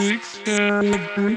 Big Sky.